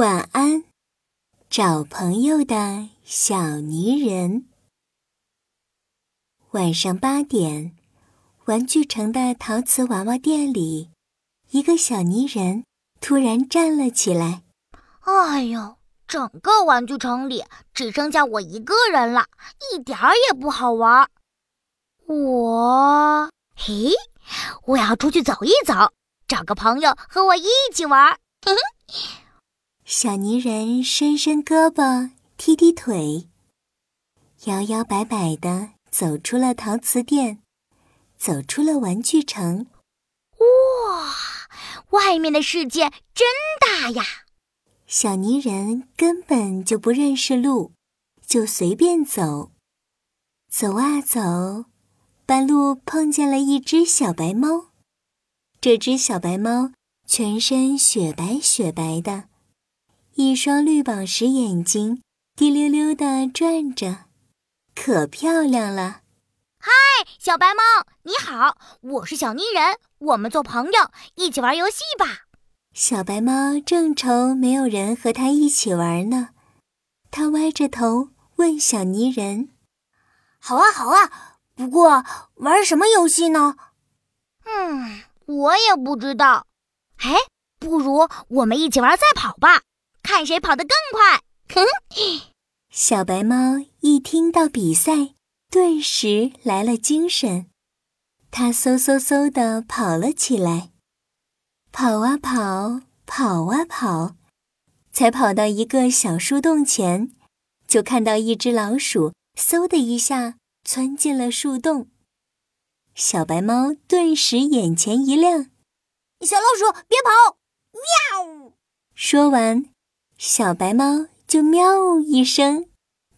晚安，找朋友的小泥人。晚上八点，玩具城的陶瓷娃娃店里，一个小泥人突然站了起来。哎呦，整个玩具城里只剩下我一个人了，一点儿也不好玩。我，嘿，我要出去走一走，找个朋友和我一起玩。嘿嘿。小泥人伸伸胳膊，踢踢腿，摇摇摆摆的走出了陶瓷店，走出了玩具城。哇，外面的世界真大呀！小泥人根本就不认识路，就随便走。走啊走，半路碰见了一只小白猫。这只小白猫全身雪白雪白的。一双绿宝石眼睛滴溜溜地转着，可漂亮了。嗨，小白猫，你好，我是小泥人，我们做朋友，一起玩游戏吧。小白猫正愁没有人和它一起玩呢，它歪着头问小泥人：“好啊，好啊，不过玩什么游戏呢？”“嗯，我也不知道。哎，不如我们一起玩赛跑吧。”看谁跑得更快！哼！小白猫一听到比赛，顿时来了精神。它嗖嗖嗖地跑了起来，跑啊跑，跑啊跑，才跑到一个小树洞前，就看到一只老鼠嗖的一下窜进了树洞。小白猫顿时眼前一亮：“小老鼠，别跑！”喵！说完。小白猫就喵一声，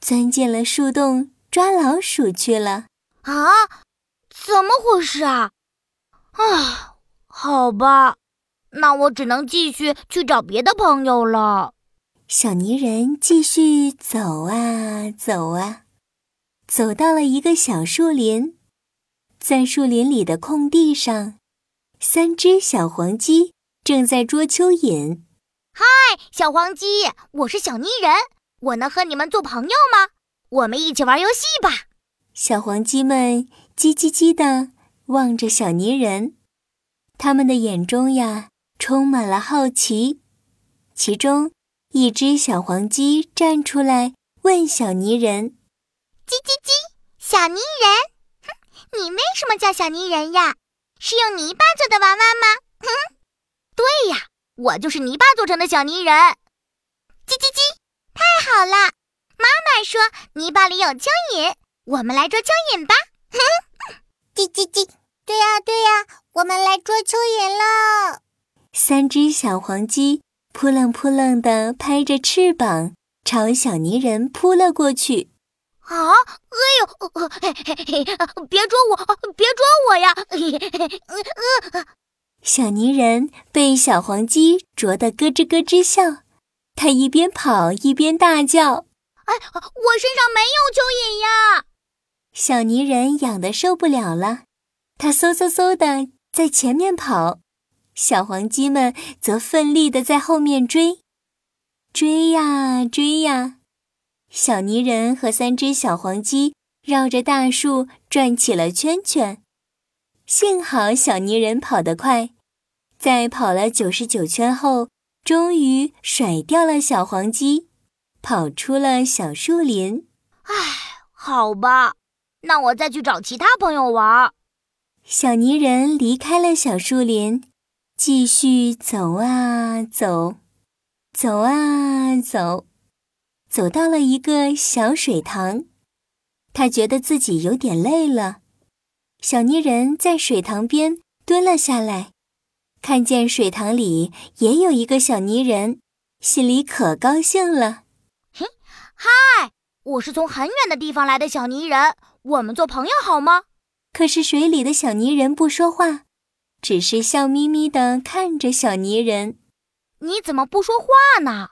钻进了树洞抓老鼠去了。啊，怎么回事啊？啊，好吧，那我只能继续去找别的朋友了。小泥人继续走啊走啊，走到了一个小树林，在树林里的空地上，三只小黄鸡正在捉蚯蚓。嗨，小黄鸡，我是小泥人，我能和你们做朋友吗？我们一起玩游戏吧。小黄鸡们叽叽叽地望着小泥人，他们的眼中呀充满了好奇。其中一只小黄鸡站出来问小泥人：“叽叽叽，小泥人，哼，你为什么叫小泥人呀？是用泥巴做的娃娃吗？”我就是泥巴做成的小泥人，叽叽叽！太好了，妈妈说泥巴里有蚯蚓，我们来捉蚯蚓吧。叽叽叽！对呀对呀，我们来捉蚯蚓喽！三只小黄鸡扑棱扑棱地拍着翅膀，朝小泥人扑了过去。啊！哎呦！别捉我！别捉我呀！小泥人被小黄鸡啄得咯吱咯吱笑，他一边跑一边大叫：“哎，我身上没有蚯蚓呀！”小泥人痒得受不了了，他嗖嗖嗖的在前面跑，小黄鸡们则奋力的在后面追，追呀追呀，小泥人和三只小黄鸡绕着大树转起了圈圈。幸好小泥人跑得快，在跑了九十九圈后，终于甩掉了小黄鸡，跑出了小树林。唉，好吧，那我再去找其他朋友玩。小泥人离开了小树林，继续走啊走，走啊走，走到了一个小水塘，他觉得自己有点累了。小泥人在水塘边蹲了下来，看见水塘里也有一个小泥人，心里可高兴了。嘿，嗨，我是从很远的地方来的小泥人，我们做朋友好吗？可是水里的小泥人不说话，只是笑眯眯地看着小泥人。你怎么不说话呢？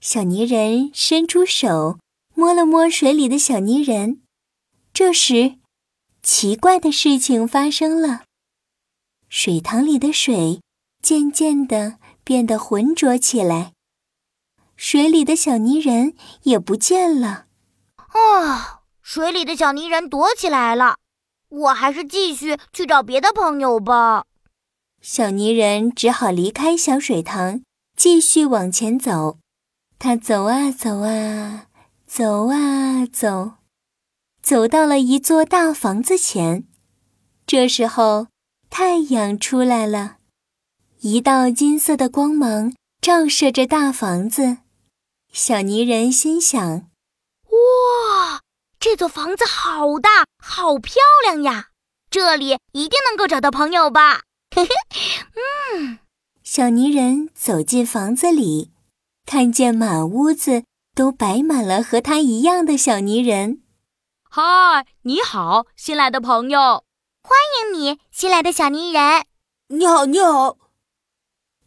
小泥人伸出手摸了摸水里的小泥人，这时。奇怪的事情发生了，水塘里的水渐渐的变得浑浊起来，水里的小泥人也不见了。啊，水里的小泥人躲起来了。我还是继续去找别的朋友吧。小泥人只好离开小水塘，继续往前走。他走啊走啊，走啊走，走到了一座大房子前。这时候，太阳出来了，一道金色的光芒照射着大房子。小泥人心想：“哇，这座房子好大，好漂亮呀！这里一定能够找到朋友吧？”嘿嘿，嗯。小泥人走进房子里。看见满屋子都摆满了和他一样的小泥人。嗨，你好，新来的朋友，欢迎你，新来的小泥人。你好，你好。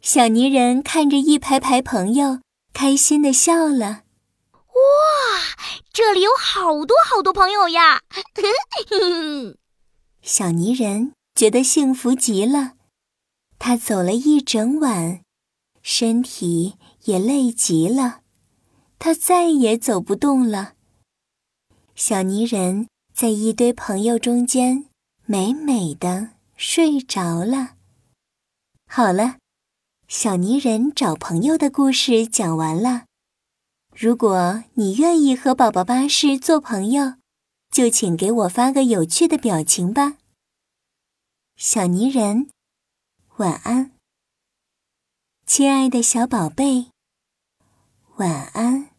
小泥人看着一排排朋友，开心的笑了。哇，这里有好多好多朋友呀！小泥人觉得幸福极了，他走了一整晚，身体。也累极了，他再也走不动了。小泥人在一堆朋友中间美美的睡着了。好了，小泥人找朋友的故事讲完了。如果你愿意和宝宝巴士做朋友，就请给我发个有趣的表情吧。小泥人，晚安，亲爱的小宝贝。晚安。